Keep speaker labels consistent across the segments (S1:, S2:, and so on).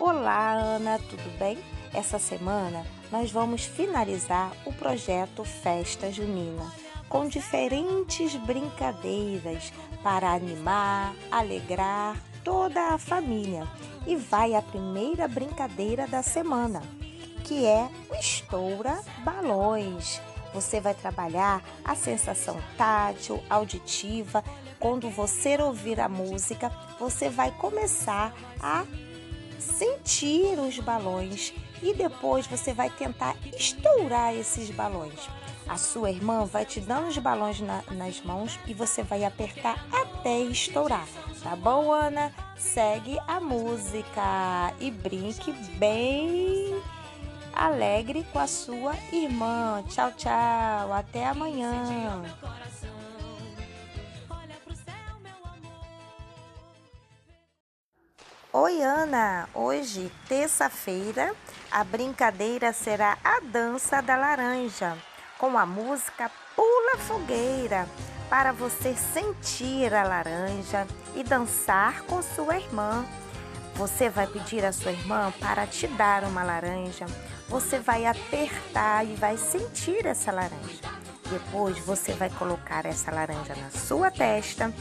S1: Olá, Ana, tudo bem? Essa semana nós vamos finalizar o projeto Festa Junina com diferentes brincadeiras para animar, alegrar toda a família. E vai a primeira brincadeira da semana, que é o estoura balões. Você vai trabalhar a sensação tátil, auditiva. Quando você ouvir a música, você vai começar a sentir os balões e depois você vai tentar estourar esses balões. A sua irmã vai te dando os balões na, nas mãos e você vai apertar até estourar. Tá bom, Ana? Segue a música e brinque bem alegre com a sua irmã. Tchau, tchau. Até amanhã. Oi, Ana! Hoje, terça-feira, a brincadeira será a dança da laranja, com a música Pula Fogueira, para você sentir a laranja e dançar com sua irmã. Você vai pedir à sua irmã para te dar uma laranja. Você vai apertar e vai sentir essa laranja. Depois você vai colocar essa laranja na sua testa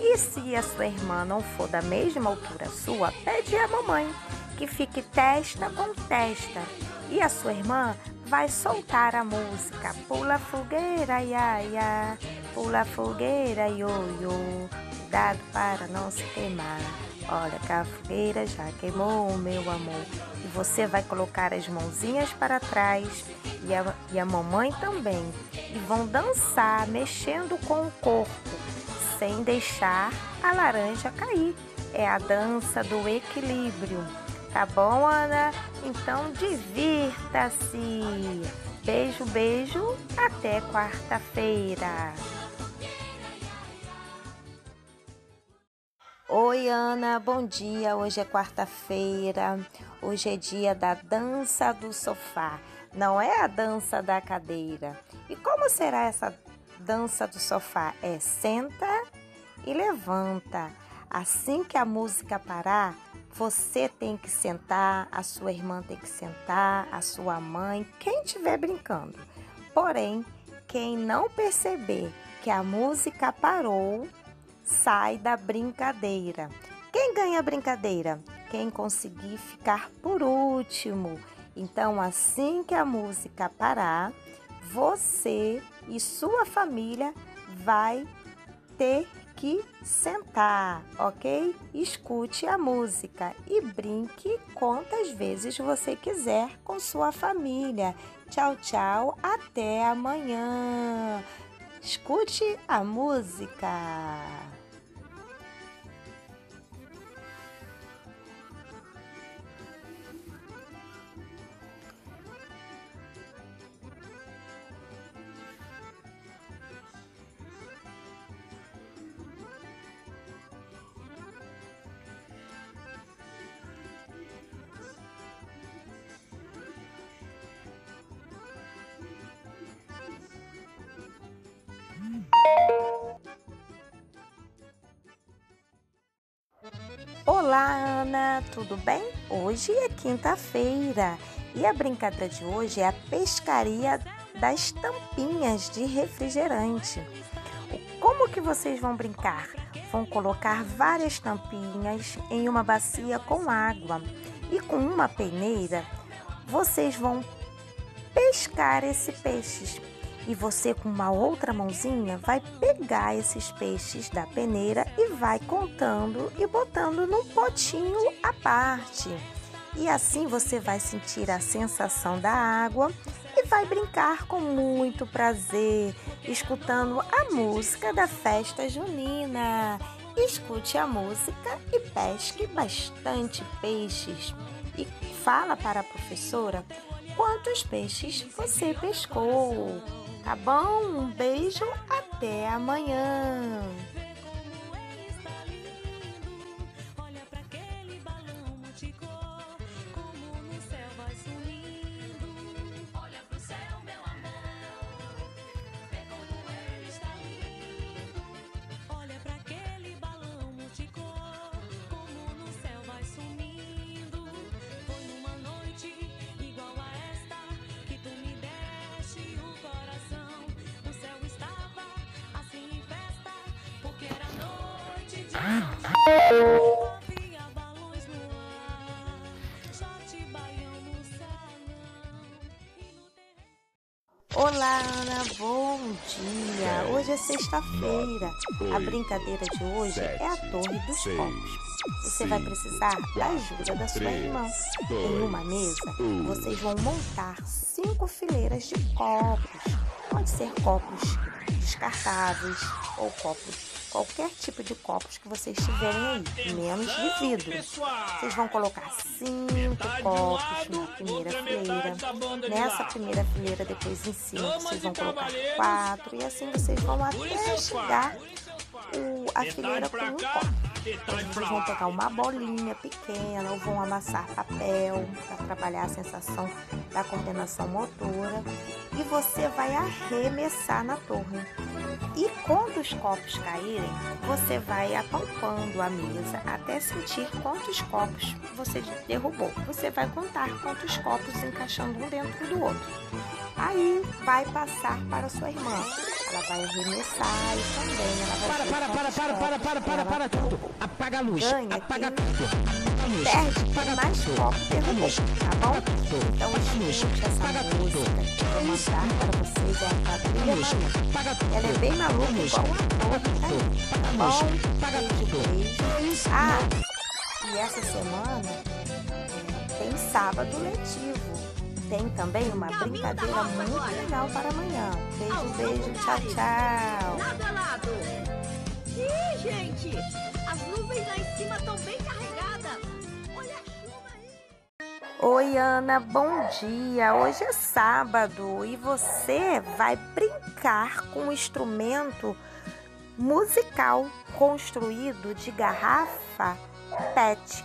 S1: e se a sua irmã não for da mesma altura sua, pede à mamãe que fique testa com testa. E a sua irmã vai soltar a música. Pula fogueira, ia, ia. Pula fogueira, ioiô. Cuidado para não se queimar. Olha que a fogueira já queimou, meu amor. E você vai colocar as mãozinhas para trás e a, e a mamãe também. E vão dançar, mexendo com o corpo sem deixar a laranja cair. É a dança do equilíbrio. Tá bom, Ana? Então divirta-se. Beijo, beijo. Até quarta-feira. Oi, Ana, bom dia. Hoje é quarta-feira. Hoje é dia da dança do sofá. Não é a dança da cadeira. E como será essa dança do sofá é senta e levanta. Assim que a música parar, você tem que sentar, a sua irmã tem que sentar, a sua mãe, quem estiver brincando. Porém, quem não perceber que a música parou, sai da brincadeira. Quem ganha a brincadeira? Quem conseguir ficar por último. Então, assim que a música parar, você e sua família vai ter que sentar, ok? Escute a música e brinque quantas vezes você quiser com sua família. Tchau, tchau, até amanhã. Escute a música. Olá, Ana, tudo bem? Hoje é quinta-feira e a brincadeira de hoje é a pescaria das tampinhas de refrigerante. Como que vocês vão brincar? Vão colocar várias tampinhas em uma bacia com água e com uma peneira vocês vão pescar esses peixes e você com uma outra mãozinha vai pegar esses peixes da peneira e vai contando e botando num potinho à parte. E assim você vai sentir a sensação da água e vai brincar com muito prazer, escutando a música da festa junina. Escute a música e pesque bastante peixes. E fala para a professora quantos peixes você pescou. Tá bom? Um beijo, até amanhã. Olá, Ana, bom dia! Hoje é sexta-feira. A brincadeira de hoje é a Torre dos Copos. Você vai precisar da ajuda da sua irmã. Em uma mesa, vocês vão montar cinco fileiras de copos. Pode ser copos descartáveis ou copos qualquer tipo de copos que vocês tiverem aí, menos de vidro. Vocês vão colocar cinco copos na primeira fileira. Nessa primeira fileira, depois em cima, vocês vão colocar quatro e assim vocês vão até chegar o, a fileira com um copo. Então, vocês vão pegar uma bolinha pequena ou vão amassar papel para trabalhar a sensação da coordenação motora e você vai arremessar na torre. E quando os copos caírem, você vai apalpando a mesa até sentir quantos copos você derrubou. Você vai contar quantos copos encaixando um dentro do outro. Aí vai passar para sua irmã. Ela vai arremessar e também ela vai.
S2: Para, para, para, para, para, para, para, para tudo. Apaga a luz. Apaga tudo. Apaga a luz.
S1: Perde
S2: apaga
S1: mais
S2: tudo.
S1: copos derrubou, tá bom? Então escute essa
S2: Apaga
S1: música que eu vou mandar para vocês. É a
S2: luz.
S1: maluca.
S2: Apaga tudo.
S1: Ela é bem maluca,
S2: luz.
S1: igual a tá?
S2: Apaga
S1: Tá
S2: a luz.
S1: bom?
S2: Apaga
S1: Beijo,
S2: tudo.
S1: beijo. Ah, e essa semana é, tem sábado letivo. Tem também uma brincadeira muito legal para amanhã. Beijo, beijo, tchau, tchau.
S3: Lado a lado. Ih, gente, as nuvens lá em cima estão bem carregadas. Olha a chuva aí.
S1: Oi, Ana, bom dia. Hoje é sábado e você vai brincar com um instrumento musical construído de garrafa PET.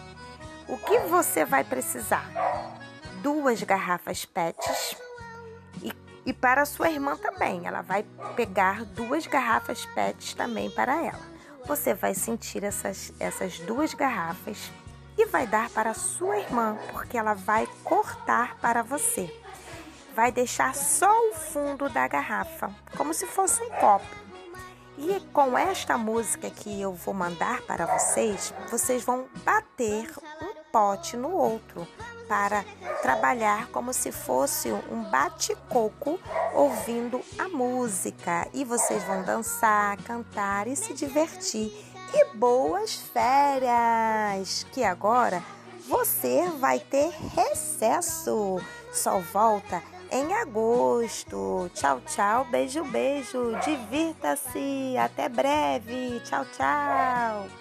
S1: O que você vai precisar? Duas garrafas PETs e, e para sua irmã também. Ela vai pegar duas garrafas PETs também para ela. Você vai sentir essas, essas duas garrafas e vai dar para sua irmã, porque ela vai cortar para você. Vai deixar só o fundo da garrafa, como se fosse um copo. E com esta música que eu vou mandar para vocês, vocês vão bater um pote no outro para trabalhar como se fosse um bate-coco ouvindo a música. E vocês vão dançar, cantar e se divertir. E boas férias! Que agora você vai ter recesso. Só volta em agosto. Tchau, tchau. Beijo, beijo. Divirta-se. Até breve. Tchau, tchau.